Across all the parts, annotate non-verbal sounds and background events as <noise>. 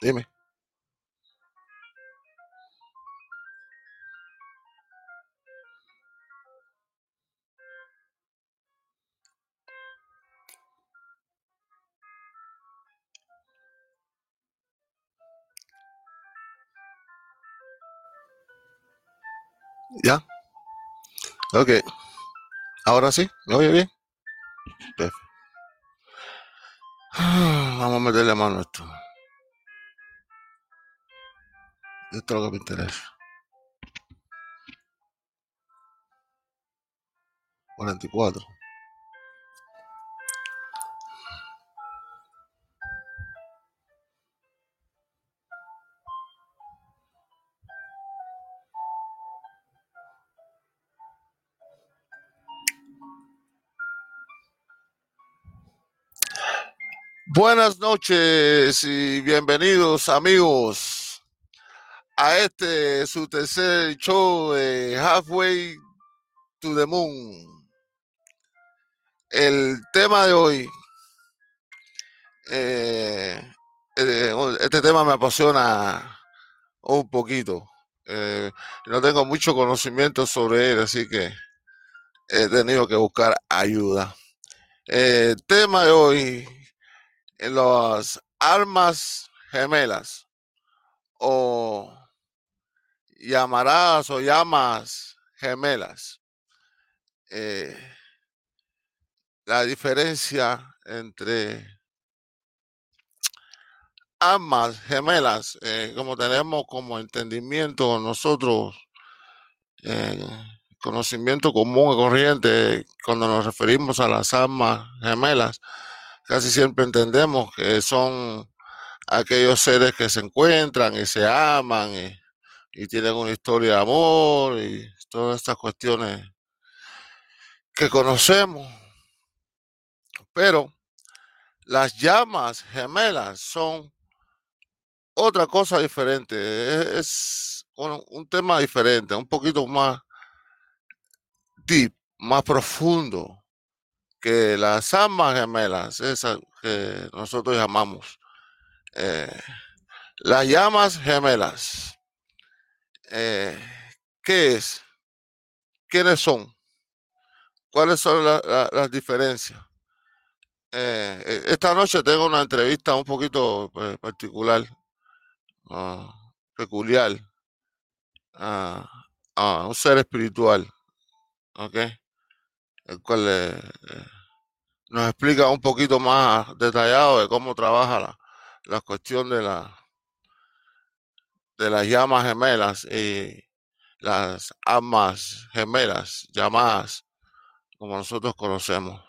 Dime. ¿Ya? Ok. Ahora sí, ¿me oye bien? <sighs> Vamos a meterle mano a esto. Es lo que me interesa. 44. Buenas noches y bienvenidos amigos a este su tercer show de Halfway to the Moon. El tema de hoy, eh, eh, este tema me apasiona un poquito. Eh, no tengo mucho conocimiento sobre él, así que he tenido que buscar ayuda. El tema de hoy, las armas gemelas o llamarás o llamas gemelas. Eh, la diferencia entre ambas gemelas, eh, como tenemos como entendimiento nosotros, eh, conocimiento común y corriente, cuando nos referimos a las almas gemelas, casi siempre entendemos que son aquellos seres que se encuentran y se aman y tienen una historia de amor y todas estas cuestiones que conocemos. Pero las llamas gemelas son otra cosa diferente, e-, es un, tema diferente, un poquito más deep, más profundo que las almas gemelas, esas que nosotros llamamos. eh, las llamas gemelas, eh, ¿qué es? ¿Quiénes son? ¿Cuáles son la- la- las diferencias? Eh, eh, esta noche tengo una entrevista un poquito eh, particular, ah, peculiar, a a un ser espiritual, ¿ok? El cual nos explica un poquito más detallado de cómo trabaja la, la cuestión de, la, de las llamas gemelas y las almas gemelas llamadas como nosotros conocemos.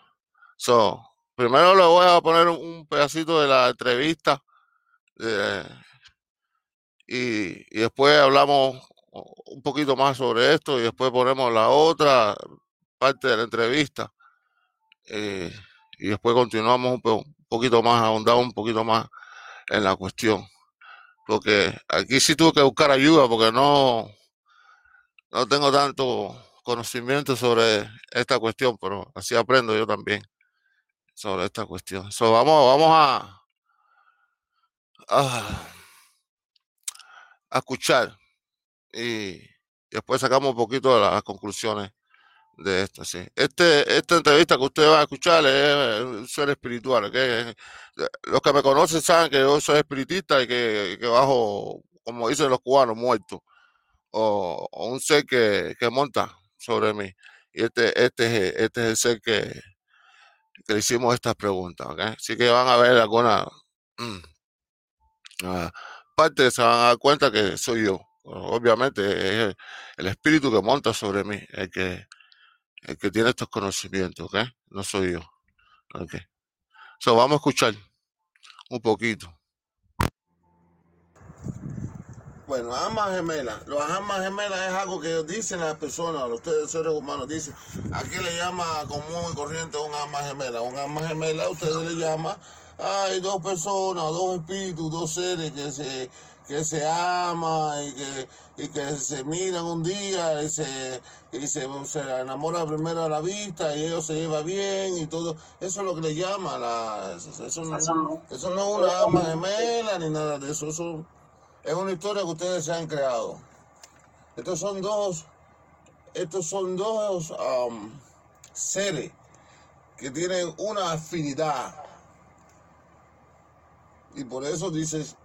So, primero le voy a poner un pedacito de la entrevista eh, y, y después hablamos un poquito más sobre esto y después ponemos la otra parte de la entrevista eh, y después continuamos un, po- un poquito más, ahondamos un poquito más en la cuestión. Porque aquí sí tuve que buscar ayuda porque no, no tengo tanto conocimiento sobre esta cuestión, pero así aprendo yo también sobre esta cuestión. So, vamos, vamos a, a, a escuchar y después sacamos un poquito de las conclusiones de esto. Sí. Este, esta entrevista que usted va a escuchar es un ser espiritual. ¿ok? Los que me conocen saben que yo soy espiritista y que, que bajo, como dicen los cubanos, muerto. O, un ser que, que monta sobre mí. Y este, este, es, este es el ser que, que le hicimos estas preguntas. ¿ok? Así que van a ver alguna ah, parte, se van a dar cuenta que soy yo. Obviamente es el espíritu que monta sobre mí, el que, el que tiene estos conocimientos, ¿ok? No soy yo. ¿ok? So, vamos a escuchar un poquito. Bueno, almas gemelas. Los almas gemelas es algo que dicen las personas, los seres humanos dicen. ¿A qué le llama común y corriente un alma gemela? Un alma gemela ustedes le llaman, hay dos personas, dos espíritus, dos seres que se que se ama y que, y que se miran un día y se, y se, se enamora primero a la vista y ellos se llevan bien y todo. Eso es lo que le llama la, eso, eso no, eso no es una ama gemela ni nada de eso. Eso es una historia que ustedes se han creado. Estos son dos, estos son dos um, seres que tienen una afinidad. Y por eso dices,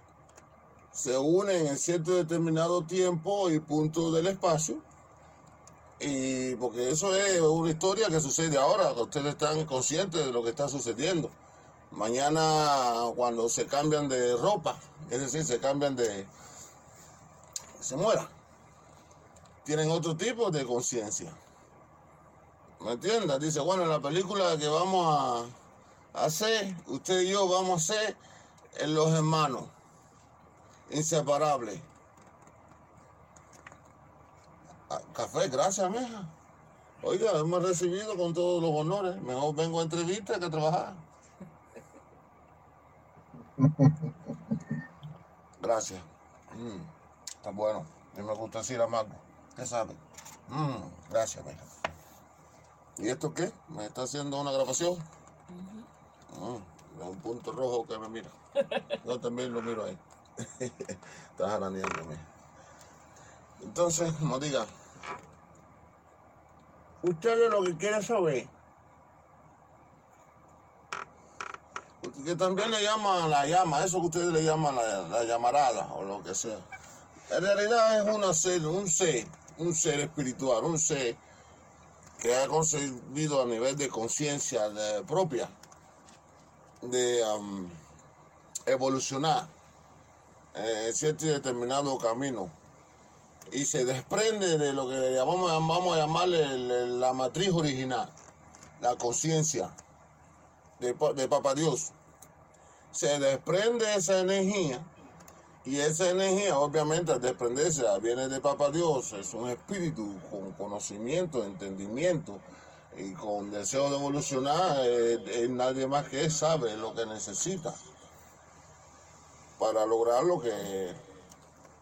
se unen en cierto determinado tiempo y punto del espacio. Y porque eso es una historia que sucede ahora, ustedes están conscientes de lo que está sucediendo. Mañana cuando se cambian de ropa, es decir, se cambian de... se muera. Tienen otro tipo de conciencia. ¿Me entiendes? Dice, bueno, en la película que vamos a hacer, usted y yo vamos a ser los hermanos, inseparables. Ah, Café, gracias, mija. Oiga, hemos recibido con todos los honores. Mejor vengo a entrevista que a trabajar. Gracias. Mm, está bueno. A mí me gusta decir amargo. ¿Qué sabe? Mm, gracias, mija. ¿Y esto qué? ¿Me está haciendo una grabación? Mm, un punto rojo que me mira. Yo también lo miro ahí. <laughs> Está jaraneándome. Entonces, como diga, ustedes lo que quieren saber, que también le llaman la llama, eso que ustedes le llaman la, la llamarada o lo que sea. En realidad es una ser, un ser, un ser espiritual, un ser que ha conseguido a nivel de conciencia propia de um, evolucionar eh, cierto y determinado camino y se desprende de lo que llamamos, vamos a llamarle la matriz original, la conciencia de, de Papá Dios. Se desprende esa energía y esa energía, obviamente, al desprenderse, viene de Papá Dios, es un espíritu con conocimiento, entendimiento y con deseo de evolucionar. eh, eh, nadie más que él sabe lo que necesita para lograr lo que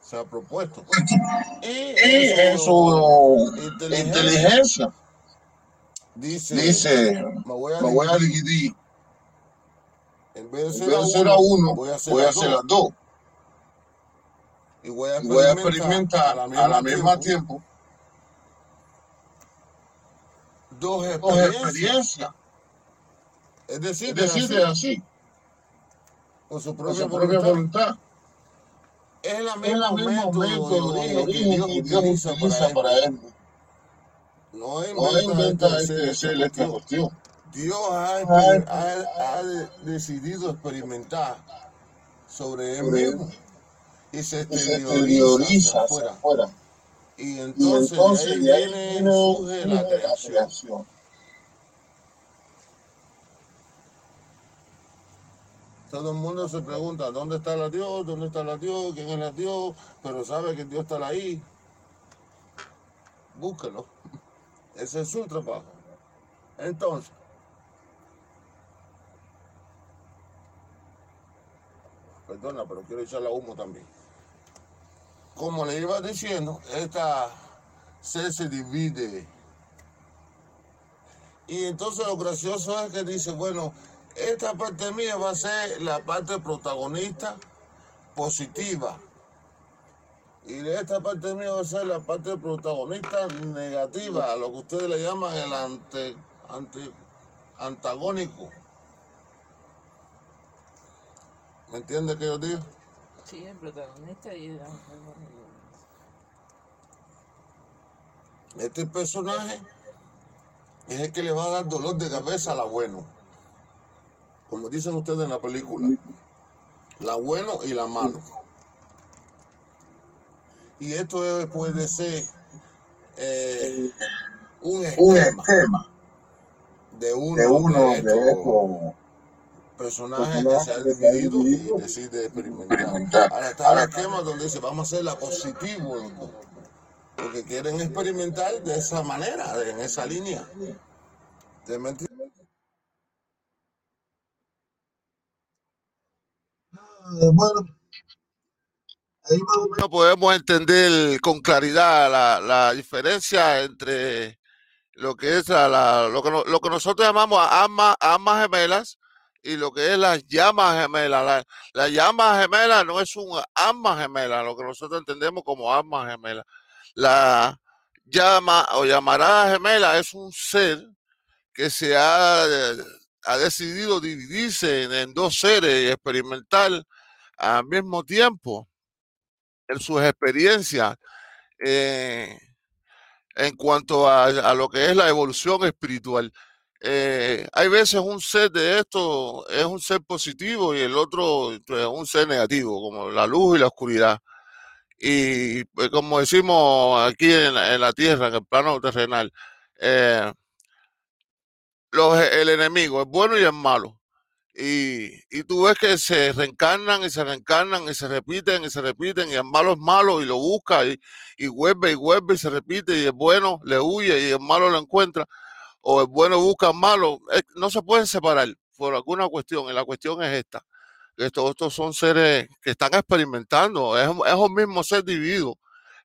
se ha propuesto. Y Y en en su inteligencia. inteligencia. Dice, dice, me voy a me voy a dividir, en vez de ser a uno, voy a hacer voy a hacer dos. las dos. Y voy a Y voy a experimentar a experimentar la a la misma tiempo. tiempo. Dos experiencias. Es decir, Es decir, así, de así, por su por propia su propia voluntad. voluntad. Es el mismo método método de origen que Dios utiliza para él para él. No inventa este esta cuestión. cuestión. Dios ha, exper- ha- ha de- decidido experimentar sobre él él mismo y se exterioriza afuera. Y entonces de ahí viene, surge la creación. Todo el mundo se pregunta, ¿dónde está la Dios? ¿Dónde está la Dios? ¿Quién es la Dios? Pero sabe que Dios está ahí. Búsquelo. Ese es su trabajo. Entonces, perdona, pero quiero echarle a humo también. Como le iba diciendo, esta ser se divide. Y entonces lo gracioso es que dice, bueno, esta parte mía va a ser la parte protagonista positiva. Y esta parte mía va a ser la parte protagonista negativa, lo que ustedes le llaman el ante, ante- antagónico. ¿Me entiende qué yo digo? Sí, el protagonista y el antagonista. Este personaje es el que le va a dar dolor de cabeza a la bueno. Como dicen ustedes en la película. La bueno y la malo. Y esto es- puede ser eh, un Un esquema esquema de uno de uno de estos personajes que se han personajes que se han dividido y decide experimentar. Ahora está el esquema donde dice vamos a hacer la positivo, porque quieren experimentar de esa manera, en esa línea. ¿Te Eh, Bueno, no podemos entender con claridad la, la diferencia entre lo que es la, lo, que lo que nosotros llamamos armas, armas gemelas y lo que es las llamas gemelas. La, la llama gemela no es un arma gemela, lo que nosotros entendemos como arma gemela. La llama o llamarada gemela es un ser que se ha, ha decidido dividirse en, dos seres y experimentar al mismo tiempo en sus experiencias. Eh, en cuanto a, lo que es la evolución espiritual. Eh, hay veces un ser de esto es un ser positivo y el otro es pues, un ser negativo, como la luz y la oscuridad. Y pues, como decimos aquí en la, tierra, en el plano terrenal, eh, los, el enemigo es bueno y es malo. Y, tú ves que se reencarnan y se reencarnan y se repiten y se repiten y el malo es malo y lo busca y, y vuelve y vuelve y se repite y el bueno le huye y el malo lo encuentra o el bueno busca al malo. no se pueden separar por alguna cuestión y la cuestión es esta. Estos, estos son seres que están experimentando, es, es un mismo ser dividido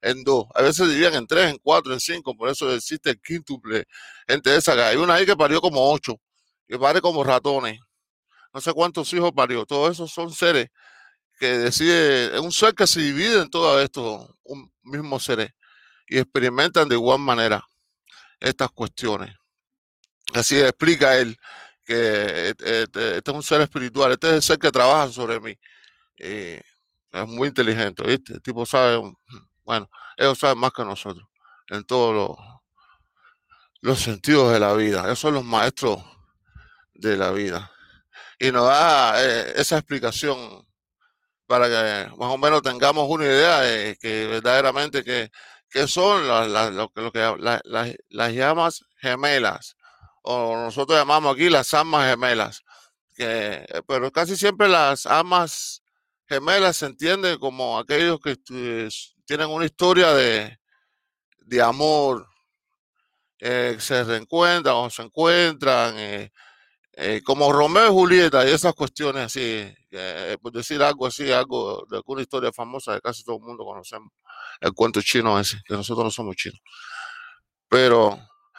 en dos, a veces dividían en tres, en cuatro, en cinco, por eso existe el quíntuple entre esa. Hay una ahí que parió como ocho, que pare como ratones no sé cuántos hijos parió. Todos esos son seres que decide, es un ser que se divide en todo esto, un mismo ser, y experimentan de igual manera estas cuestiones. Así explica él que este, este, este, es un ser espiritual, este es el ser que trabaja sobre mí. es muy inteligente, ¿viste? El tipo sabe, bueno, ellos saben más que nosotros en todos los, los sentidos de la vida. Esos son los maestros de la vida y nos da eh, esa explicación para que más o menos tengamos una idea de que verdaderamente que, son las, lo, que, las llamas gemelas, o nosotros llamamos aquí las almas gemelas, que, pero casi siempre las almas gemelas se entienden como aquellos que tienen una historia de, de amor, eh, se reencuentran o se encuentran, eh, como Romeo y Julieta y esas cuestiones así, eh, por decir algo así, algo de alguna historia famosa que casi todo el mundo conocemos, el cuento chino ese, que nosotros no somos chinos. Pero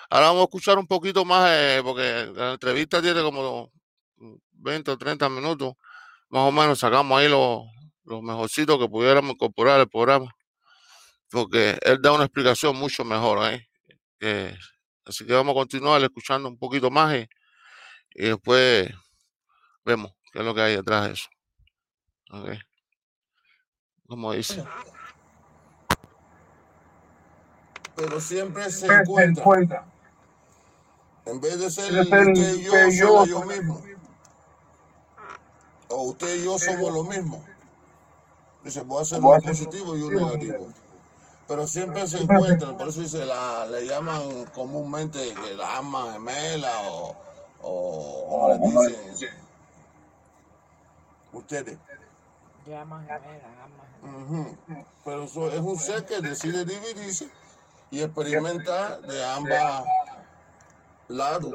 ahora vamos a escuchar un poquito más, eh, porque la entrevista tiene como 20 o 30 minutos, más o menos sacamos ahí los, los mejorcitos que pudiéramos incorporar al programa, porque él da una explicación mucho mejor ahí. así que vamos a continuar escuchando un poquito más. Y, y después vemos qué es lo que hay detrás de eso. Okay. Como dice. Pero siempre se encuentra. En vez de ser usted y yo, somos yo mismo. O usted y yo somos lo mismo. Dice, voy a hacer un positivo y un negativo. Pero siempre se encuentran, por eso dice, la, le llaman comúnmente que la alma gemela o o, como le dicen ustedes. Pero eso es un ser que decide dividirse y experimentar de ambas lados.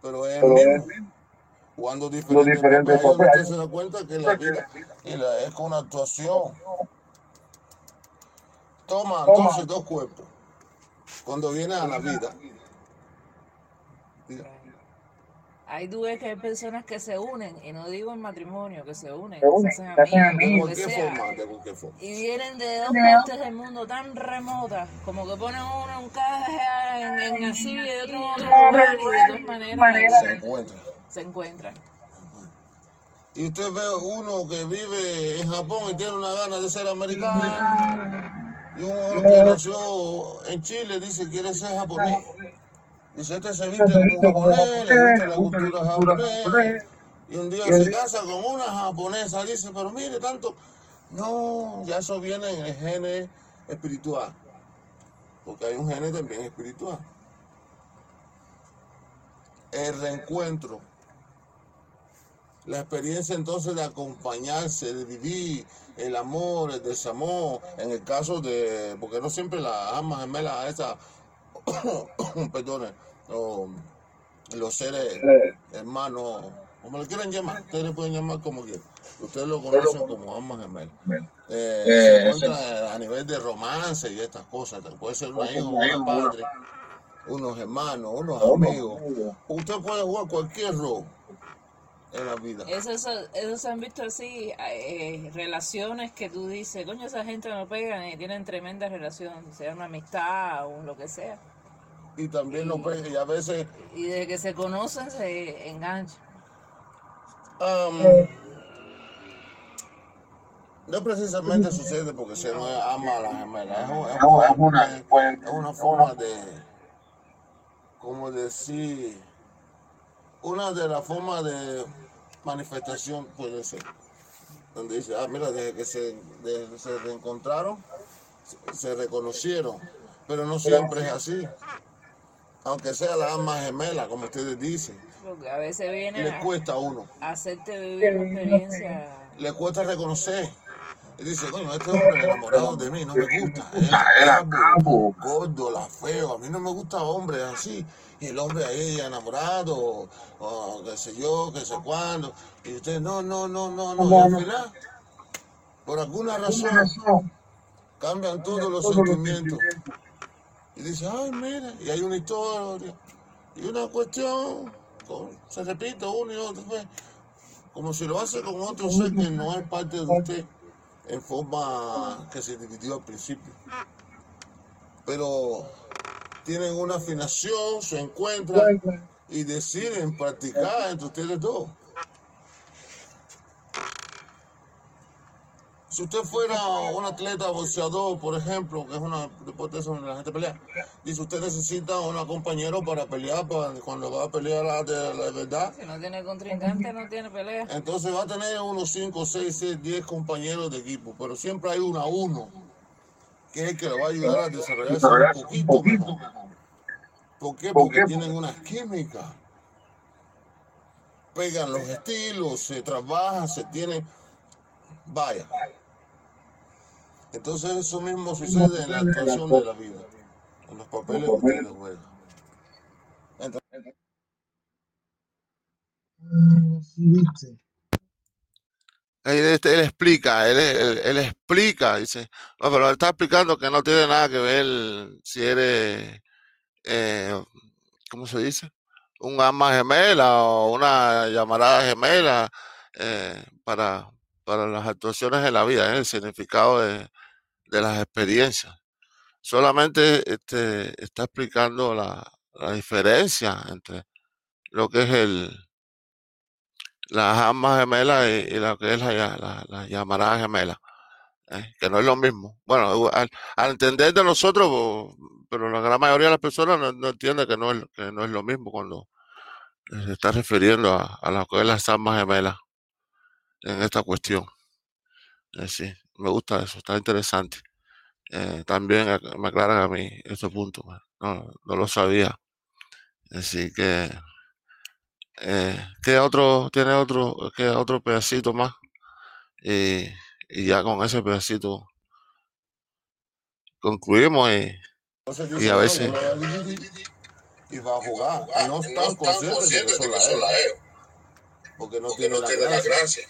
Pero es mismo. Cuando diferentes papeles, usted se da cuenta que la vida es con una actuación. Toma entonces dos cuerpos. Cuando viene a la vida, hay dudas que hay personas que se unen, y no digo en matrimonio, que se unen, que se hacen amigos, y vienen de dos partes del mundo tan remotas, como que ponen uno en un caja en, así y otro en otro lugar, y de dos maneras se encuentran. Se encuentran. Y usted ve uno que vive en Japón y tiene una gana de ser americano, y uno que nació en Chile dice que quiere ser japonés. Dice, este se viste como japonés, le gusta la cultura japonesa. Y un día se casa con una japonesa, dice, pero mire, tanto. No, ya eso viene en el gene espiritual. Porque hay un gene también espiritual. El reencuentro. La experiencia entonces de acompañarse, de vivir el amor, el desamor, en el caso de, porque no siempre las almas gemelas, esa, <coughs> perdón, los seres hermanos como le quieran llamar, ustedes le pueden llamar como quieran. Ustedes lo conocen como alma gemela. Eh, se encuentra a nivel de romance y estas cosas. Puede ser una hija, una padre, unos hermanos, unos amigos. Usted puede jugar cualquier rol en la vida. Eso, eso, se han visto así, eh, relaciones que tú dices, coño, esa gente no pegan y tienen tremendas relaciones, sea una amistad o lo que sea. Y también no pegan, y a veces... Y desde que se conocen se enganchan. Um, no precisamente sucede porque se no ama a la gemela, es, una, es una forma de, como decir, una de las formas de manifestación puede ser, donde dice, ah, mira, desde que se, se reencontraron, se, reconocieron, pero no siempre es así, aunque sea la alma gemela, como ustedes dicen. Porque a veces viene le cuesta a uno. Hacerte vivir una experiencia. Le cuesta reconocer. Y dice, coño, este hombre enamorado de mí no me gusta. Él es gordo, la feo. A mí no me gusta hombre así y el hombre ahí enamorado, o, qué sé yo, qué sé cuándo, y usted, no, no, no, no, no, y al final, por alguna razón, cambian todos los sentimientos. Y dice, ay, mira, y hay una historia, y una cuestión, se repite uno y otro vez, como si lo hace con otro ser que no es parte de usted, en forma que se dividió al principio. Pero tienen una afinación, se encuentran y deciden practicar entre ustedes dos. Si usted fuera un atleta boxeador, por ejemplo, que es una deporte donde la gente pelea, dice usted necesita un compañero para pelear, para cuando va a pelear la, de, la verdad. Si no tiene contrincante, no tiene pelea. Entonces va a tener unos 5, 6, 6, 10 compañeros de equipo, pero siempre hay uno a uno que es el que le va a ayudar a desarrollarse un poquito mejor. ¿Por qué? Porque tienen una química. Pegan los estilos, se trabaja, se tiene. Vaya. Entonces eso mismo sucede en la actuación de la vida, en los papeles que ustedes juegan. Él, este, él, explica, él, él, explica, dice, no, pero él está explicando que no tiene nada que ver si eres eh, ¿cómo se dice? Un alma gemela o una llamarada gemela eh, para, para las actuaciones de la vida, ¿eh? el significado de, las experiencias. Solamente este, está explicando la, diferencia entre lo que es el las almas gemelas y, lo que es la, la, llamarada gemela, que no es lo mismo. Bueno, al, al entender de nosotros, pero la gran mayoría de las personas no, entiende que no, es, que no es lo mismo cuando se está refiriendo a, a lo que es las almas gemelas en esta cuestión. Eh, sí, me gusta eso, está interesante. Eh, también me aclaran a mí ese punto, pues, no, no lo sabía. Así que, eh, ¿qué otro, tiene otro, qué otro pedacito más? Y, y ya con ese pedacito concluimos y y a veces. Y va a jugar. Y no están conscientes de que son la Porque no tiene la gracia.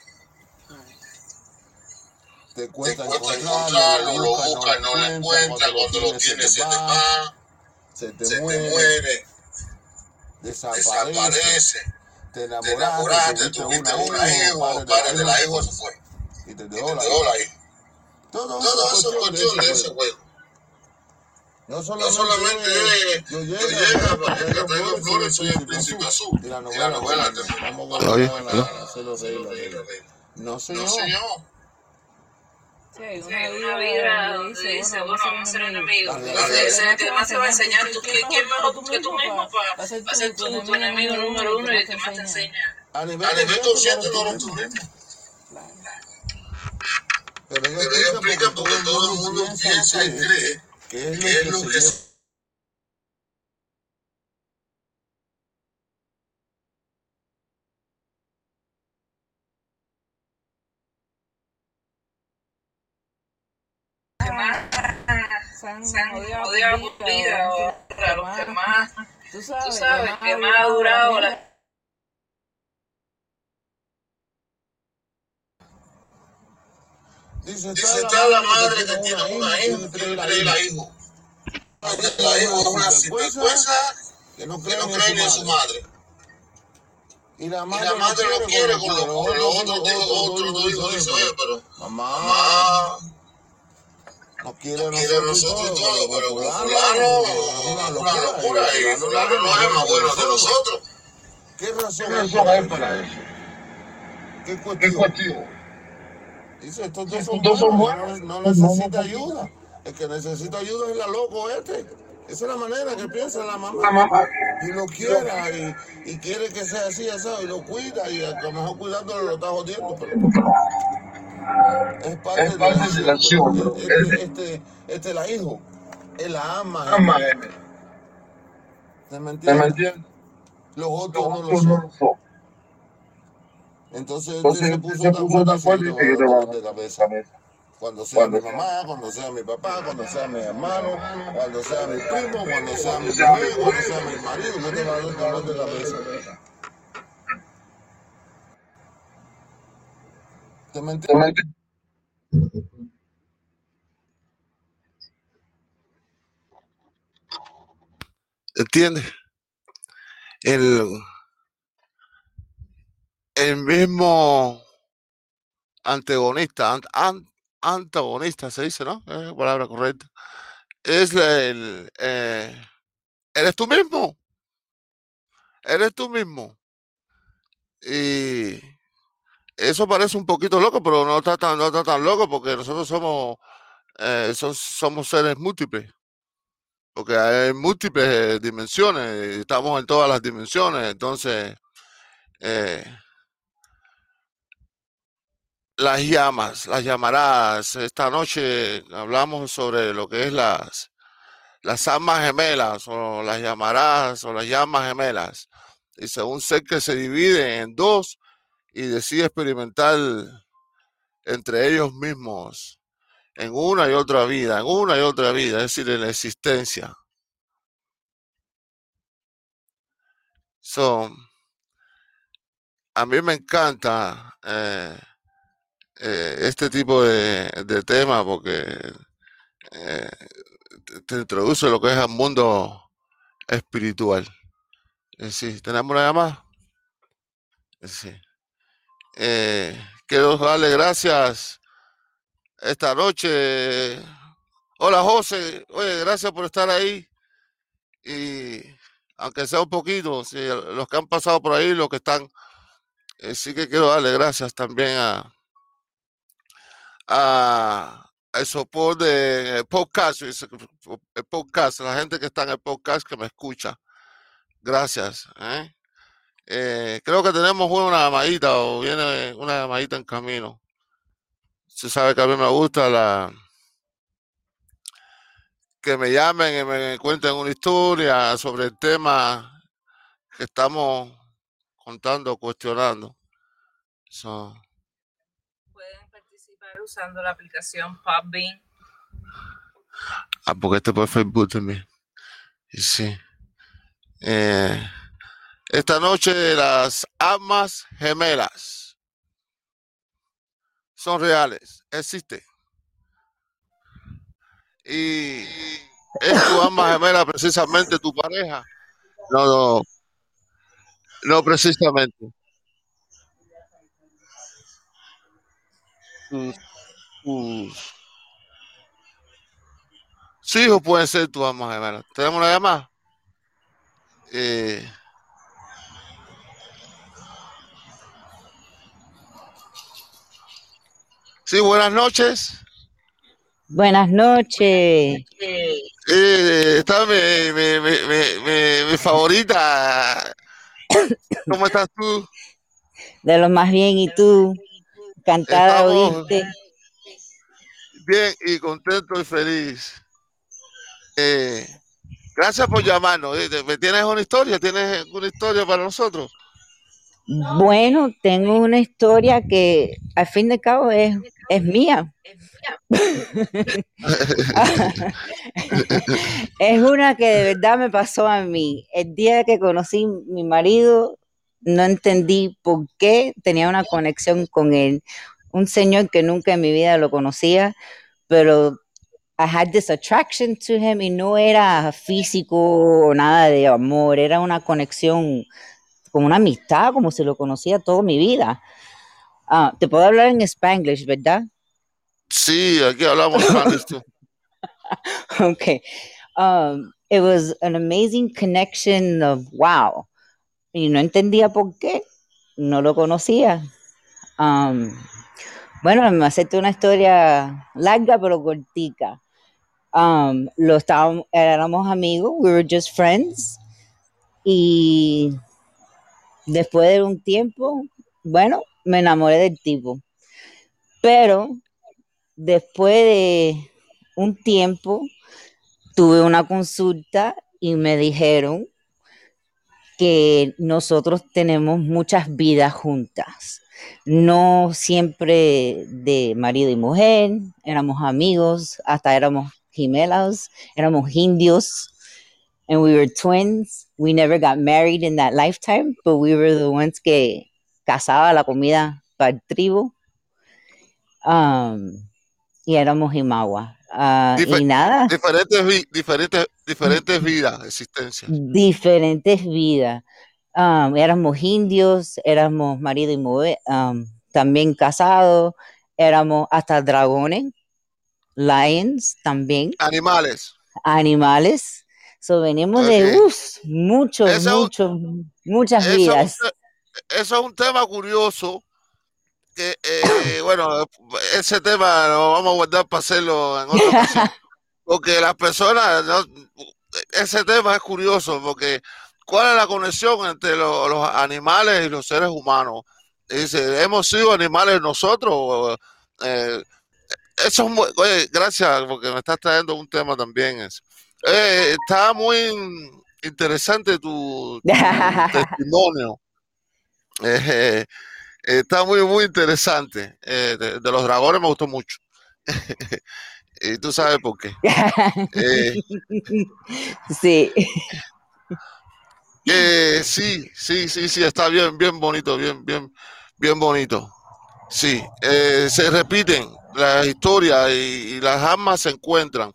Te cuesta encontrarlo, lo busca, no lo encuentra, cuando lo tienes se te va, se te muere, desaparece, te enamoraste, tuviste una hija, padre de la hija se fue. Y te dejó la hija. Todo eso es cuestión de ese juego. No solamente, no solamente yo llego, yo para que traigo flores, soy el príncipe azul. Y la novela, y la novela vamos a hacerlo reír. No señor. No señor. Sí, una, una vida donde dice, bueno, vamos a ser enemigos. El más te va a enseñar quién mejor que tú mismo para ser tu enemigo número uno y el que más te enseña. A nivel consciente no eres tú mismo. Pero ellos explican porque todo el mundo piensa y cree ¿Qué es lo, que, se se han, se odiado, odiado vida, o a los demás. Tú sabes, Tú sabes que más ha durado la... Dice, está la madre que tiene una hija, entre la hijo. La hijo es una sinvergüenza que no cree en su madre. Y la madre, y la madre lo quiere con los otros, otros, otros, otros, pero mamá no quiere nosotros y todo, pero fulano es una locura y fulano no es más bueno que nosotros. ¿Qué razón hay para eso? ¿Qué cuestión? Dice, estos dos son buenos, no, necesita ayuda. El que necesita ayuda es la loco este. Esa es la manera que piensa la mamá. Y lo quiera y, y, quiere que sea así, así, y lo cuida y a lo mejor cuidándolo lo está jodiendo. Pero es parte, es parte de la acción. Este, este, este, la hijo. Él la ama. ama ¿Se me entiende? Los otros no lo son. Entonces, Entonces se puso tan fuerte que yo te de cabeza. Cuando sea mi mamá, cuando sea mi papá, cuando sea mi hermano, cuando sea mi primo, cuando sea mi mujer, cuando sea mi marido, yo te voy a dar de cabeza. ¿Te me entiendes? ¿Entiendes? El el mismo antagonista, antagonista se dice, ¿no? Es la palabra correcta. Es el, eh, eres tú mismo. Eres tú mismo. Y eso parece un poquito loco, pero no está tan, no está tan loco porque nosotros somos, eh, somos seres múltiples. Porque hay múltiples dimensiones, estamos en todas las dimensiones, entonces eh, las llamas, las llamarás. Esta noche hablamos sobre lo que es las, las almas gemelas o las llamarás o las llamas gemelas. Dice, un ser que se divide en dos y decide experimentar entre ellos mismos en una y otra vida, en una y otra vida, es decir, en la existencia. So, a mí me encanta eh, eh, este tipo de, tema porque eh, te introduce lo que es el mundo espiritual. Sí, ¿tenemos una llamada? Sí. Quiero darle gracias esta noche. Hola José, oye, gracias por estar ahí. Y aunque sea un poquito, sí, los que han pasado por ahí, los que están, sí que quiero darle gracias también a, a el soporte de podcast, el podcast, la gente que está en el podcast que me escucha. Gracias. ¿eh? Eh, creo que tenemos una llamadita o viene una llamadita en camino. Se sabe que a mí me gusta la que me llamen y me cuenten una historia sobre el tema que estamos contando, cuestionando. usando la aplicación Podbean. Ah, porque este por Facebook también. Sí. Eh, esta noche las almas gemelas son reales, existen. Y es tu alma gemela precisamente tu pareja. No, no, no precisamente. Mm. Sí, hijo puede ser tu alma gemela. ¿Tenemos una llamada? Eh, sí, buenas noches. Buenas noches. Eh, está mi, mi, mi, mi, favorita. ¿Cómo estás tú? De lo más bien, ¿y tú? Cantada, ¿oíste? bien y contento y feliz. Eh, gracias por llamarnos. Eh, ¿Tienes una historia? ¿Tienes una historia para nosotros? Bueno, tengo una historia que al fin de cabo es, es mía. <laughs> es una que de verdad me pasó a mí. El día que conocí a mi marido, no entendí por qué tenía una conexión con él un señor que nunca en mi vida lo conocía, pero I had this attraction to him y no era físico o nada de amor, era una conexión como una amistad, como si lo conocía toda mi vida. Uh, te puedo hablar en Spanglish, ¿verdad? Sí, aquí hablamos Spanglish too. <laughs> okay. Um, it was an amazing connection of wow. Y no entendía por qué. No lo conocía. Um, bueno, me acepté una historia larga pero cortica. Um, lo estábamos, éramos amigos, we were just friends. Y después de un tiempo, bueno, me enamoré del tipo. Pero después de un tiempo, tuve una consulta y me dijeron que nosotros tenemos muchas vidas juntas. No siempre de marido y mujer, éramos amigos, hasta éramos gemelas, éramos indios, and we were twins. We never got married in that lifetime, but we were the ones que cazaba la comida para el tribu. Um, y éramos Imagua. Uh, y nada. Diferentes, diferentes, diferentes vidas, existencias. Diferentes vidas. Um, éramos indios, éramos marido y mujer, um, también casados, éramos hasta dragones, lions también. Animales. Animales. So venimos de uf, muchos, muchos, muchas vidas. eso es un tema curioso eh, bueno, ese tema lo vamos a guardar para hacerlo en otra ocasión. <laughs> Porque las personas, ese tema es curioso, porque ¿cuál es la conexión entre los animales y los seres humanos? Dice, ¿hemos sido animales nosotros? Eh, eso es muy, oye, gracias, porque me estás trayendo un tema también. Eh, está muy interesante tu, <laughs> testimonio. Eh, Está muy, muy interesante. Eh, de, los dragones me gustó mucho. <laughs> y tú sabes por qué. Eh, sí. Eh, sí, sí, sí, sí, está bien, bien bonito, bien, bien, bien bonito. Sí, se repiten las historias y, las armas se encuentran.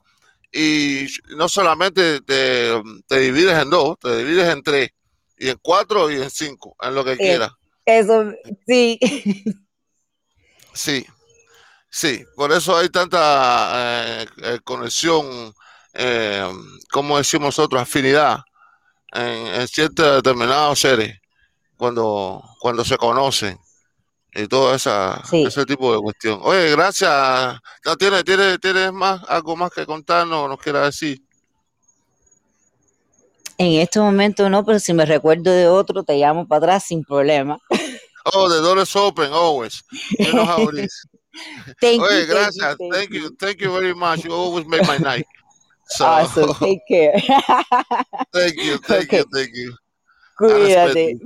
Y no solamente te, te, divides en dos, te divides en tres, y en cuatro y en cinco, en lo que quieras. Eso, sí. Sí, sí, por eso hay tanta eh, eh, conexión, eh, como decimos nosotros, afinidad en, ciertos determinados seres cuando, cuando se conocen y todo esa, ese tipo de cuestión. Oye, gracias. ¿No tienes, tienes, tienes más, algo más que contarnos, nos quiera decir? En este momento no, pero si me recuerdo de otro, te llamo para atrás sin problema. Oh, the door is open always. You know how it is. thank Oye, you, gracias. Thank you, thank you, thank you very much. You always make my night. So, awesome. Take care. <laughs> thank you, thank Okay. you, thank you. Cuídate.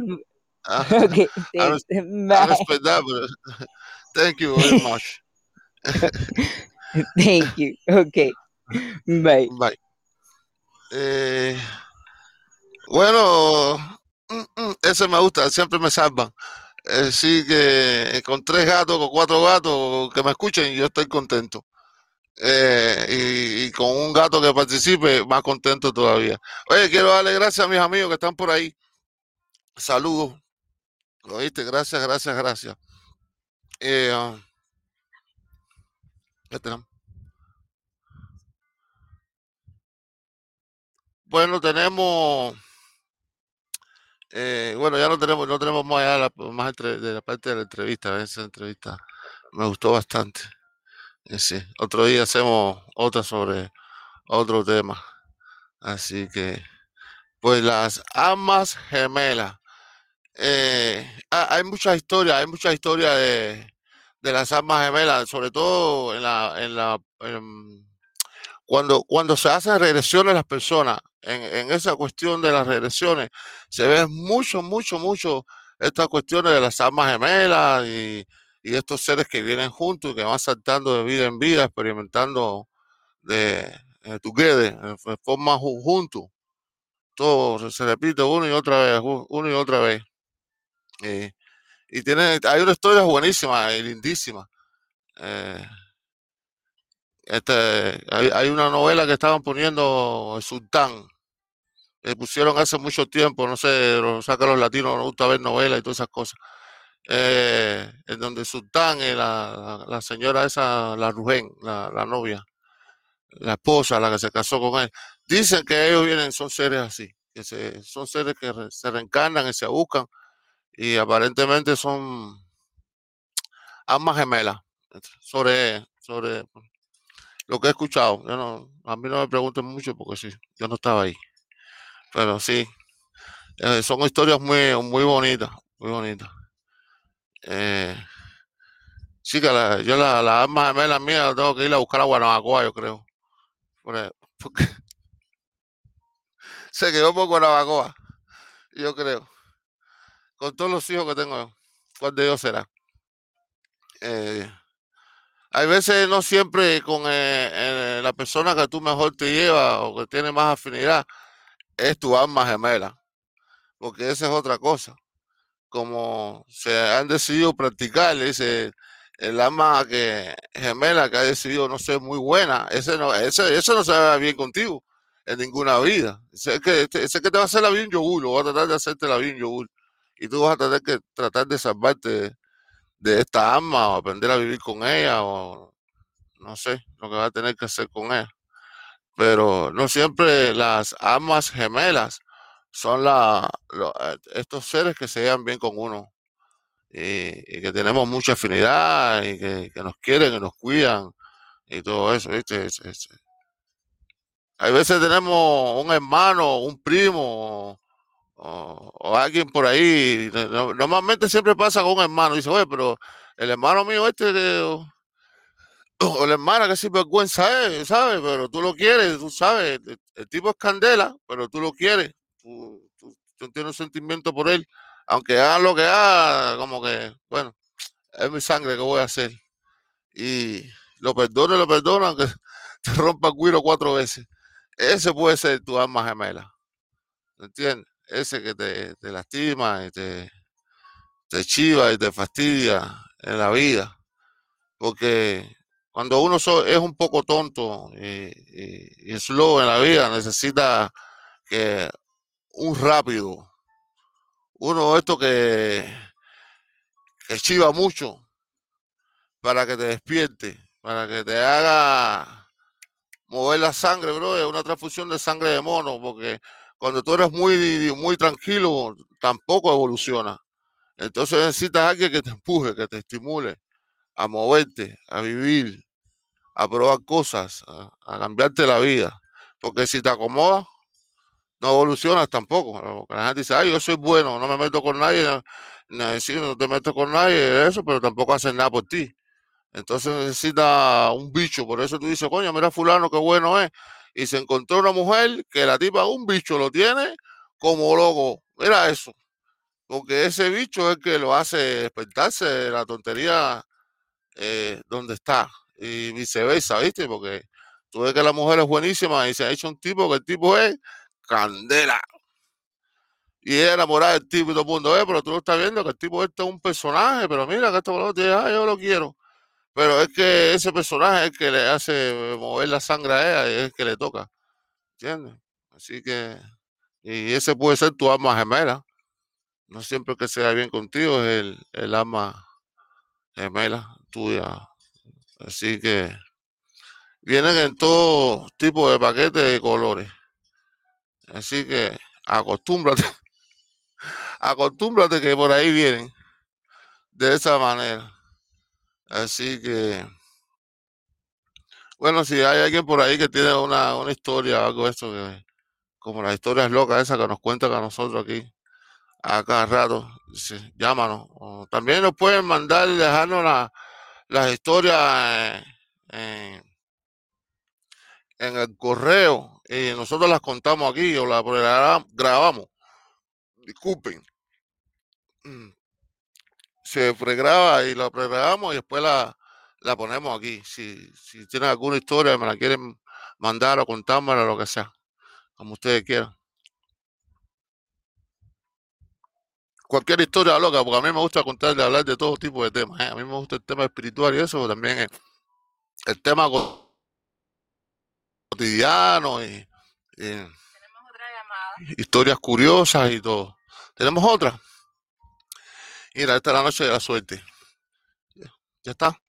Uh, <laughs> Okay, I, res- thanks. I Bye. respect that, but <laughs> thank you very much. <laughs> Thank you. Okay. Bye. Bye. Eh, bueno, mm, mm, ese me gusta, siempre me salvan. Eh, sí que con tres gatos, con cuatro gatos que me escuchen, yo estoy contento. Eh, y, y con un gato que participe, más contento todavía. Oye, quiero darle gracias a mis amigos que están por ahí. Saludos. ¿Oíste? Gracias, gracias, gracias. Eh, ah, tenemos. Bueno, tenemos, eh, bueno, ya no tenemos, no tenemos más allá la, más entre- de la parte de la entrevista. Esa entrevista me gustó bastante. Sí, otro día hacemos otra sobre otro tema. Así que, pues las amas gemelas. Eh, ha- hay muchas historias, hay muchas historias de, de las armas gemelas, sobre todo en la, en la, cuando, cuando se hacen regresiones las personas, en, esa cuestión de las regresiones, se ven mucho, mucho, mucho estas cuestiones de las almas gemelas y, y estos seres que vienen juntos y que van saltando de vida en vida, experimentando de eh, together, f- forma ju- juntos. Todo se, repite una y otra vez, una y otra vez. Eh, y tiene, hay una historia buenísima y lindísima Eh, este, hay, una novela que estaban poniendo el Sultán. Le pusieron hace mucho tiempo, no sé, o sea que a los latinos nos gusta ver novelas y todas esas cosas. Eh, en donde el Sultán y la, señora esa, la Rubén, la, novia, la esposa, la que se casó con él, dicen que ellos vienen, son seres así, que son seres que se reencarnan y se buscan y aparentemente son almas gemelas sobre, sobre lo que he escuchado. Yo no, a mí no me pregunten mucho porque sí, yo no estaba ahí. Pero sí, eh, son historias muy, muy bonitas, muy bonitas. Eh, sí, que yo la, la alma gemela mía tengo que ir a buscar a Guanabacoa, yo creo. <laughs> Porque, se quedó por Guanabacoa, yo creo. Con todos los hijos que tengo, ¿cuál de ellos será? Eh, hay veces no siempre con eh, eh, la persona que tú mejor te llevas o que tiene más afinidad es tu alma gemela, porque esa es otra cosa. Como se han decidido practicar, dice el alma que gemela que ha decidido no ser muy buena, ese no, ese, eso no se va bien contigo en ninguna vida. Ese que, ese que te va a hacer la bien yogur, o va a tratar de hacerte la bien yogur. Y tú vas a tener que tratar de salvarte de esta alma o aprender a vivir con ella o no sé lo que va a tener que hacer con ella. Pero no siempre las almas gemelas son la, eh, estos seres que se llevan bien con uno y, que tenemos mucha afinidad y que, nos quieren, que nos cuidan y todo eso, ¿viste? Hay veces tenemos un hermano, un primo o, alguien por ahí. normalmente siempre pasa con un hermano. Dice, oye, pero el hermano mío este, o, la hermana que sin vergüenza es, ¿sabes? Pero tú lo quieres, tú sabes. El, tipo es candela, pero tú lo quieres. Tú, tienes un sentimiento por él. Aunque haga lo que haga, como que, bueno, es mi sangre que voy a hacer. Y lo perdono, lo perdono, aunque <laughs> te rompa el cuiro cuatro veces. Ese puede ser tu alma gemela. ¿Entiendes? Ese que te, lastima y te, chiva y te fastidia en la vida. Porque cuando uno es un poco tonto y, y, slow en la vida, necesita que un rápido, uno de estos que, que chiva mucho para que te despierte, para que te haga mover la sangre, bro, es una transfusión de sangre de mono, porque cuando tú eres muy, muy tranquilo, tampoco evoluciona. Entonces necesitas a alguien que te empuje, que te estimule a moverte, a vivir, a probar cosas, a, cambiarte la vida. Porque si te acomodas, no evolucionas tampoco. La gente dice, ay, yo soy bueno, no me meto con nadie, no, no te meto con nadie, eso, pero tampoco hacen nada por ti. Entonces necesita un bicho, por eso tú dices, coño, mira fulano, qué bueno es y se encontró una mujer que la tipa un bicho lo tiene como loco. Mira eso. Porque ese bicho es el que lo hace despertarse de la tontería eh, donde está. Y viceversa, ¿viste? Porque tú ves que la mujer es buenísima y se ha hecho un tipo que el tipo es candela. Y es enamorada del tipo y todo el mundo, eh, pero tú lo estás viendo que el tipo este es un personaje, pero mira que esto te ah, yo lo quiero. Pero es que ese personaje es el que le hace mover la sangre a ella y es el que le toca. ¿Entiendes? Así que, y ese puede ser tu alma gemela. No siempre que sea bien contigo es el, el alma gemela tuya. Así que vienen en todo tipo de paquetes de colores. Así que acostúmbrate. <laughs> acostúmbrate que por ahí vienen de esa manera. Así que, bueno, si hay alguien por ahí que tiene una, una historia, algo de esto, que, como las historias locas esas que nos cuentan a nosotros aquí, a cada rato, llámanos. también nos pueden mandar y dejarnos las historias en, el correo y nosotros las contamos aquí o las grabamos. Disculpen. Se pregraba y la pregrabamos y después la, la ponemos aquí. Si, si tienen alguna historia, me la quieren mandar o contármela, lo que sea, como ustedes quieran. cualquier historia loca, porque a mí me gusta contar de hablar de todo tipo de temas. ¿eh? A mí me gusta el tema espiritual y eso también es el tema cotidiano y, llamada. historias curiosas y todo. ¿Tenemos otra? Mira, esta es la noche de la suerte. Ya, está.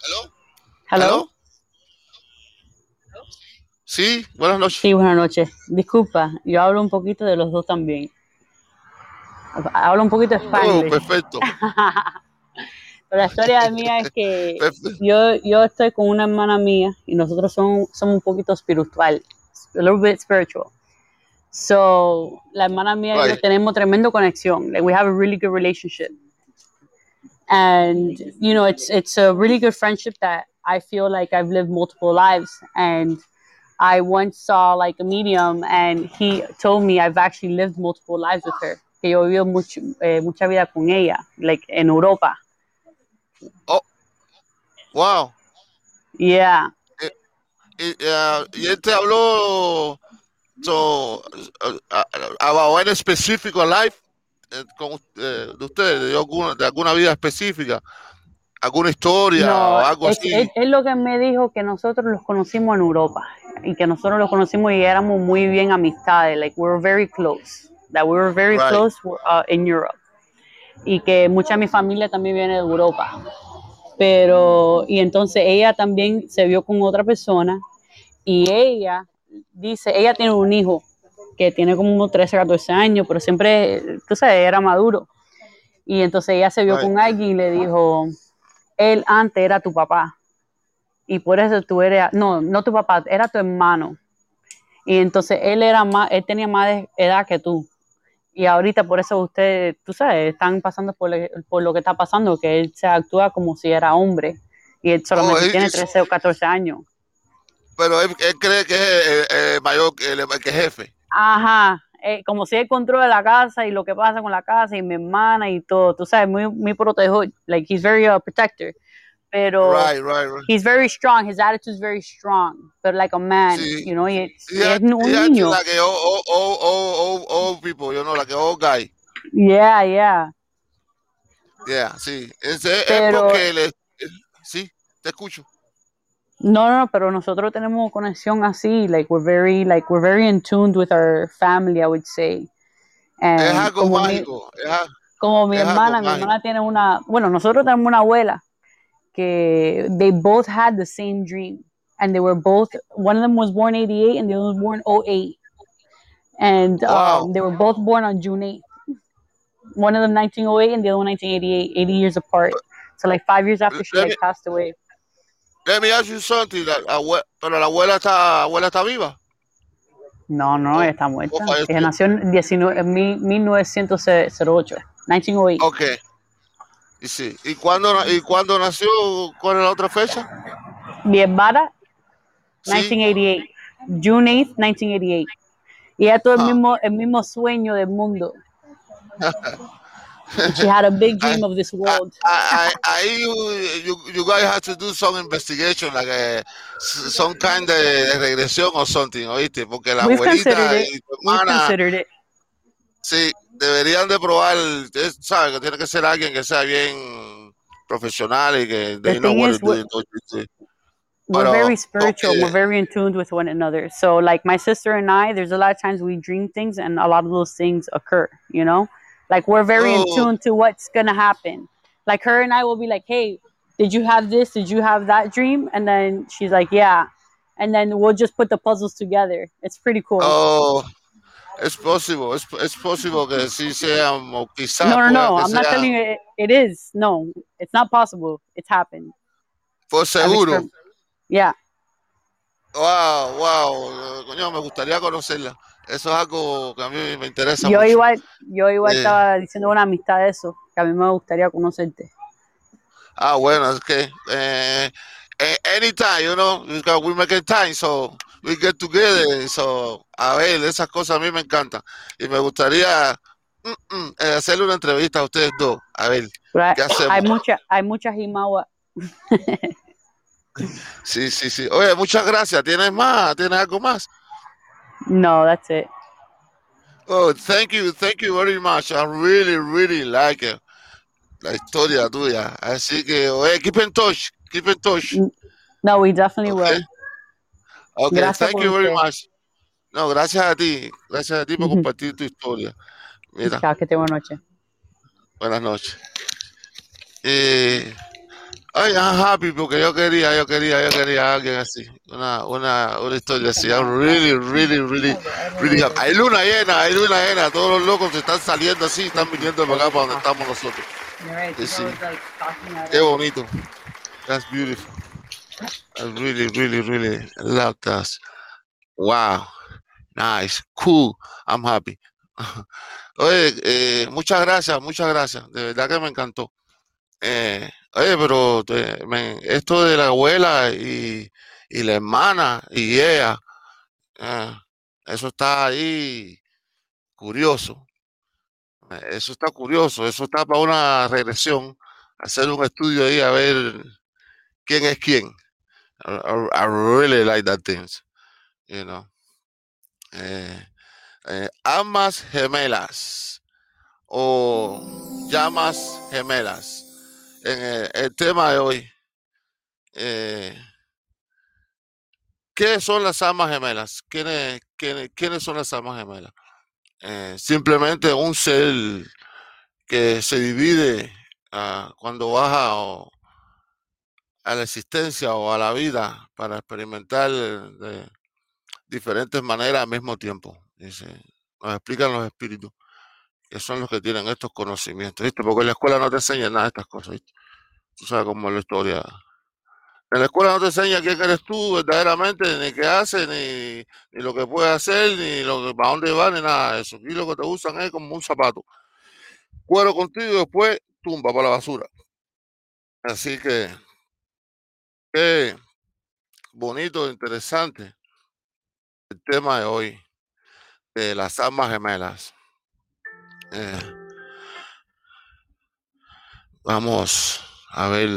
¿Aló? Hello. Sí, buenas noches. Sí, buenas noches. Disculpa, yo hablo un poquito de los dos también. Hablo un poquito de Oh, español. perfecto. <laughs> la historia mía es que yo, yo estoy con una hermana mía y nosotros somos, somos un poquito espiritual, a little bit spiritual. So, la hermana mía y yo Right. tenemos tremendo conexión. Like, we have a really good relationship. And, you know, it's, it's a really good friendship that I feel like I've lived multiple lives. And I once saw like a medium and he told me I've actually lived multiple lives with her. Que yo vivo mucho, eh, mucha vida con ella, like en Europa. Oh, wow. Yeah. Y, eh, y él te habló so, about any specific life eh, con, eh, de ustedes, de alguna, de alguna vida específica, alguna historia No, o algo es, así. es- es lo que me dijo que nosotros los conocimos en Europa y que nosotros los conocimos y éramos muy bien amistades, like we were very close, that we were very Right. close uh, in Europe y que mucha de mi familia también viene de Europa, pero y entonces ella también se vio con otra persona y ella dice, ella tiene un hijo que tiene como unos 13, 14 años, pero siempre, tú sabes, era maduro. Y entonces ella se vio con alguien y le dijo, él antes era tu papá. Y por eso tú eres, no, no tu papá, era tu hermano. Y entonces él era más, él tenía más edad que tú. Y ahorita por eso ustedes, tú sabes, están pasando por, le- por lo que está pasando, que él se actúa como si era hombre. Y él solamente él- tiene él- 13 o 14 años. Pero él, él cree que es eh, eh, mayor que, el- que jefe. Ajá, eh, como si él controla la casa y lo que pasa con la casa y mi hermana y todo, tú sabes, muy, muy like he's very uh, protector, pero Right, right, right. he's very strong, his attitude is very strong, but like a man, Sí. you know, y, y es un niño. like a old, old, old, old, old people, you know, like guy. Yeah, yeah. Yeah, sí. Es, es- es Pero- porque le, sí, te escucho. No, no, pero nosotros tenemos conexión así, like we're very, like we're very in tune with our family, I would say. And Es algo como mi- Es, a- como mi hermana, mi mágico. hermana tiene una, bueno, nosotros tenemos una abuela que they both had the same dream and they were both, one of them was born 88 and the other was born 08. And Wow. um, they were both born on June 8th. One of them 1908 and the other one 1988, 80 years apart. So like five years after she like passed away. Let me ask you something. La, abue- pero la abuela está, abuela está viva. No, no, Oh, ella está muerta. Ella nació en, 19, en mil- 1908, 1908. Ok. Y sí. ¿Y cuándo, ¿Y cuándo nació? ¿Cuál es la otra fecha? Hermana, Sí. 1988. June 8th, 1988. Y ella tuvo el Ah. mismo, el mismo sueño del mundo. <laughs> She had a big dream of this world. I, I, ahí you, you, you guys have to do some investigation, like uh, a, some kind of regresión or something, ¿oíste? Porque la We've abuelita y tu hermana, considered it. sí, deberían de probar, es- ¿sabes? Que tiene que ser alguien que sea bien profesional y que they The know what is, to do. we- entonces, We're very spiritual. okay. We're very in tune with one another. So, like my sister and I, there's a lot of times we dream things, and a lot of those things occur. You know, like we're very in Oh. tune to what's gonna happen. Like her and I will be like, "Hey, did you have this? Did you have that dream?" And then she's like, "Yeah," and then we'll just put the puzzles together. It's pretty cool. Oh, es posible, es, es posible que sí sea, o quizás no, no, no. ¿eh? I'm not sea telling you it, it is. No, it's not possible. It's happened. por I've seguro. Yeah. Wow, wow, coño, me gustaría conocerla. Eso es algo que a mí me interesa Yo mucho. igual, yo igual Eh. estaba diciendo una amistad de eso, que a mí me gustaría conocerte. Ah, bueno, es que eh, eh, anytime, you know, we make it time, so we get together, so a ver, esas cosas a mí me encantan. Y me gustaría mm, mm, eh, hacerle una entrevista a ustedes dos, a ver, Pero ¿qué hay, hacemos? hay mucha, hay mucha jimagua. <laughs> Sí, sí, sí. Oye, muchas gracias. ¿Tienes más? ¿Tienes algo más? No, that's it. Oh, thank you, thank you very much. I really, really like it. La historia tuya. Así que, oye, keep in touch, keep in touch. No, we definitely Okay. will. Okay, Gracias thank you very usted. much. No, gracias a ti, gracias a ti por compartir tu historia. Mira, Chao, que te buena noche. buenas noches. Eh, ay, I'm happy porque yo quería, yo quería, yo quería a alguien así, una, una, una historia así. I'm really, really, really, really happy. Hay luna llena, hay luna llena. Todos los locos se están saliendo así, están viniendo para acá, para donde estamos nosotros. Sí, sí. Qué bonito. That's beautiful. I really, really, really love that. Wow. Nice. Cool. I'm happy. <laughs> Oye, eh, muchas gracias, muchas gracias. De verdad que me encantó. Eh, oye, pero te- me- esto de la abuela y, y la hermana y ella, eh, eso está ahí curioso. Eso está curioso. Eso está para una regresión. Hacer un estudio ahí a ver quién es quién. I, really like that things, you know. Eh, eh, almas gemelas o llamas gemelas. En el, el tema de hoy, eh, ¿qué son las almas gemelas? ¿Quiénes, quiénes, quiénes son las almas gemelas? Eh, simplemente un ser que se divide ah, cuando baja a la existencia o a la vida para experimentar de diferentes maneras al mismo tiempo. Dice, nos explican los espíritus, que son los que tienen estos conocimientos, ¿viste? Porque en la escuela no te enseñan nada de estas cosas, ¿viste? Tú sabes cómo es la historia. En la escuela no te enseña quién eres tú verdaderamente, ni qué haces, ni, lo que puedes hacer, ni lo que, para dónde vas, ni nada de eso. Aquí lo que te usan es como un zapato. Cuero contigo y después tumba para la basura. Así que, qué bonito, interesante el tema de hoy, de las almas gemelas. Eh, vamos a ver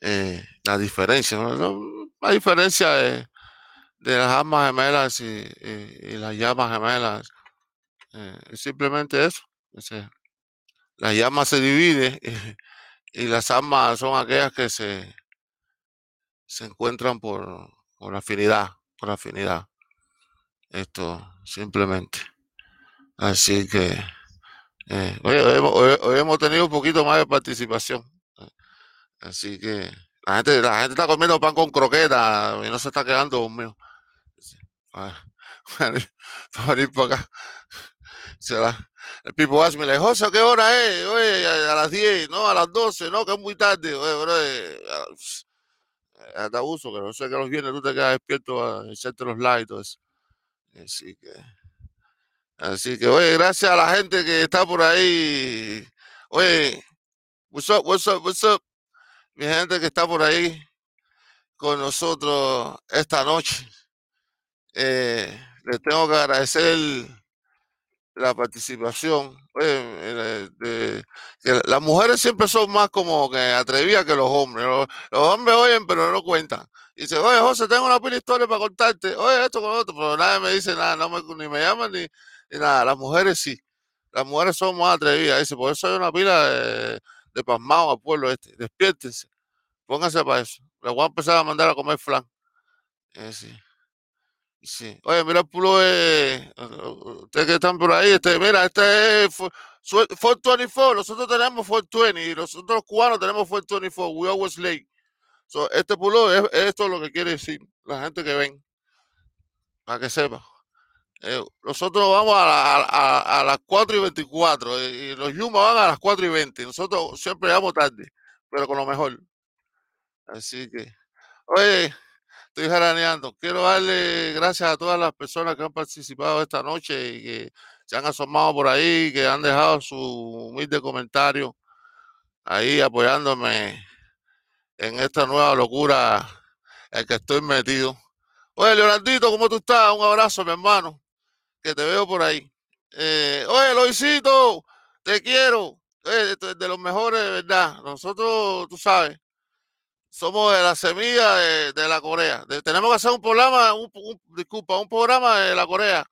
eh, la diferencia. La diferencia de, de las almas gemelas y, las llamas gemelas eh, es simplemente eso. Ese- la llama se divide y, las almas son aquellas que se, se encuentran por, por afinidad, por afinidad. Esto simplemente. Así que eh, hoy, hoy hemos- tenido un poquito más de participación. Así que la gente, la gente está comiendo pan con croqueta y no se está quedando. Sí, Para, para ir, para venir para acá. El people ask me, like, José, ¿a qué hora es? Oye, a, las 10, no, a las 12, no, que es muy tarde. Oye, bro, ah, pss, eh, hasta uso, que no sé que los viernes tú te quedas despierto a echarte los likes y todo eso. Así que, así que, oye, gracias a la gente que está por ahí. Oye, what's up, what's up, what's up? Mi gente que está por ahí con nosotros esta noche. Eh, les tengo que agradecer la participación. Oye, eh, las mujeres siempre son más como que atrevidas que los hombres. Los, hombres oyen, pero no cuentan. Y dice, oye, José, tengo una pila historia para contarte. Oye, esto con otro, pero nadie me dice nada, no me, ni me llaman ni, ni nada. Las mujeres sí. Las mujeres son más atrevidas. Dice, por eso hay una pila de, de al pueblo este. Despiértense. Pónganse para eso. Les voy a empezar a mandar a comer flan. Eh, sí. Sí. Oye, mira el pulo de. Ustedes que están por ahí, este, mira, este es Fo- Sue- 424. Nosotros tenemos 420 y nosotros cubanos tenemos 424. We always late. So, este pulo es, esto es lo que quiere decir la gente que ven, para que sepa. Eh, nosotros vamos a, la- a- a- las 4 y 24 eh, y los Yuma van a las 4 y 20. Nosotros siempre llegamos tarde, pero con lo mejor. Así que, oye, estoy jaraneando. Quiero darle gracias a todas las personas que han participado esta noche y que se han asomado por ahí, que han dejado su humilde comentario ahí apoyándome en esta nueva locura en que estoy metido. Oye, Leonardito, ¿cómo tú estás? Un abrazo, mi hermano, que te veo por ahí. Eh, oye, Loisito, te quiero. Es de los mejores, de verdad. Nosotros, tú sabes, somos de la semilla de, de la Corea. Tenemos que hacer un programa, un, disculpa, un programa de la Corea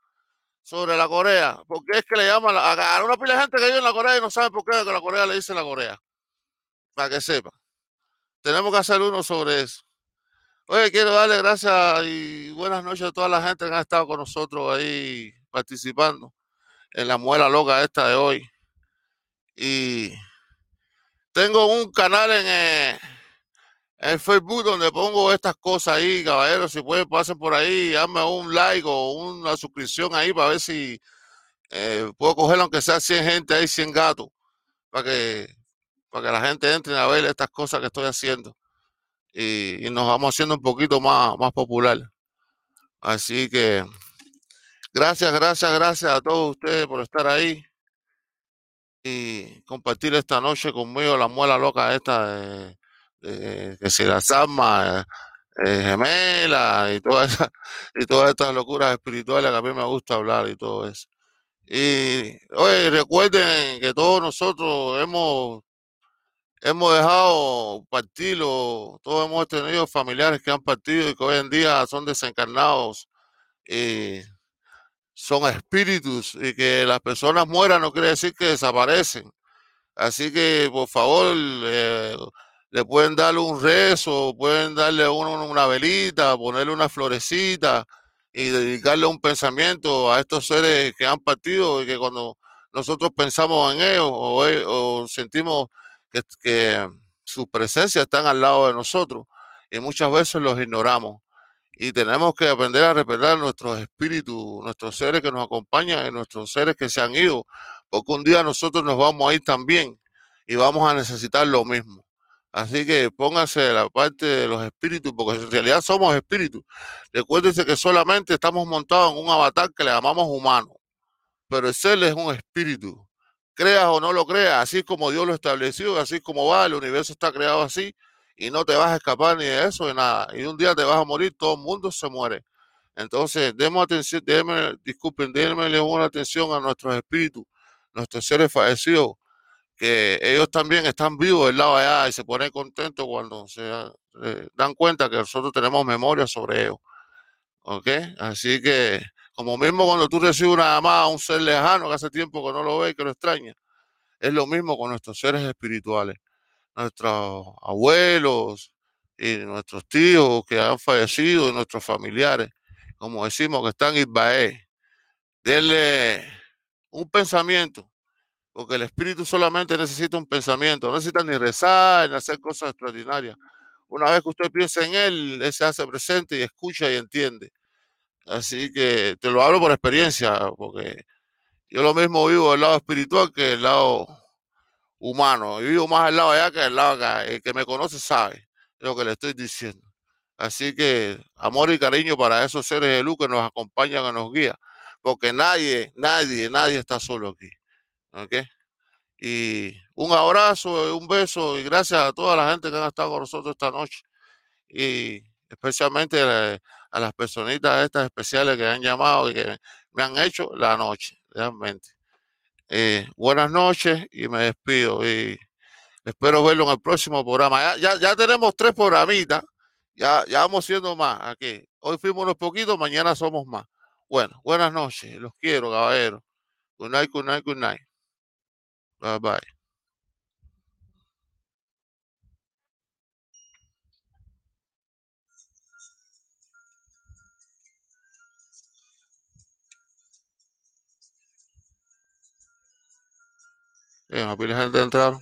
sobre la Corea, porque es que le llaman a, una pila de gente que vive en la Corea y no sabe por qué que la Corea le dice la Corea. Para que sepa. Tenemos que hacer uno sobre eso. Oye, quiero darle gracias y buenas noches a toda la gente que ha estado con nosotros ahí participando en la muela loca esta de hoy. Y tengo un canal en, eh, Facebook donde pongo estas cosas ahí, caballeros. Si pueden, pasen por ahí, hazme un like o una suscripción ahí para ver si eh, puedo coger, aunque sea 100 gente ahí, 100 gatos, para que, para que la gente entre a ver estas cosas que estoy haciendo. Y, nos vamos haciendo un poquito más, más popular. Así que gracias, gracias, gracias a todos ustedes por estar ahí y compartir esta noche conmigo la muela loca esta de eh, que si las almas eh, gemelas y todas esas y todas estas locuras espirituales que a mí me gusta hablar y todo eso. Y oye, recuerden que todos nosotros hemos hemos dejado partir, todos hemos tenido familiares que han partido y que hoy en día son desencarnados y son espíritus y que las personas mueran no quiere decir que desaparecen. Así que por favor, le pueden darle un rezo, pueden darle uno una velita, ponerle una florecita y dedicarle un pensamiento a estos seres que han partido y que cuando nosotros pensamos en ellos o, sentimos que, que su presencia están al lado de nosotros y muchas veces los ignoramos y tenemos que aprender a respetar nuestros espíritus, nuestros seres que nos acompañan y nuestros seres que se han ido, porque un día nosotros nos vamos a ir también y vamos a necesitar lo mismo. Así que pónganse la parte de los espíritus, porque en realidad somos espíritus. Recuérdense que solamente estamos montados en un avatar que le llamamos humano, pero el ser es un espíritu. Creas o no lo creas, así como Dios lo estableció, así como va, el universo está creado así, y no te vas a escapar ni de eso ni nada. Y un día te vas a morir, todo el mundo se muere. Entonces, demos atención, déjenme, disculpen, déjenme una atención a nuestros espíritus, nuestros seres fallecidos, que ellos también están vivos del lado de allá y se ponen contentos cuando se eh, dan cuenta que nosotros tenemos memoria sobre ellos. ¿Ok? Así que, como mismo cuando tú recibes una llamada a un ser lejano que hace tiempo que no lo ve y que lo extraña, es lo mismo con nuestros seres espirituales, nuestros abuelos y nuestros tíos que han fallecido y nuestros familiares, como decimos que están en Isbaé. Denle un pensamiento porque el espíritu solamente necesita un pensamiento, no necesita ni rezar, ni hacer cosas extraordinarias. Una vez que usted piensa en él, él se hace presente y escucha y entiende. Así que te lo hablo por experiencia, porque yo lo mismo vivo del lado espiritual que del lado humano. Yo vivo más al lado allá que del lado acá. El que me conoce sabe lo que le estoy diciendo. Así que amor y cariño para esos seres de luz que nos acompañan y nos guían. Porque nadie, nadie, nadie está solo aquí. ¿Ok? Y un abrazo, un beso y gracias a toda la gente que han estado con nosotros esta noche. Y especialmente a, las personitas estas especiales que han llamado y que me han hecho la noche, realmente. Eh, buenas noches y me despido. Y espero verlo en el próximo programa. Ya, ya, tenemos tres programitas. Ya, ya vamos siendo más aquí. Hoy fuimos unos poquitos, mañana somos más. Bueno, buenas noches. Los quiero, caballeros. Good night, good night, good night. Bye bye. Bien, a pila gente entraron.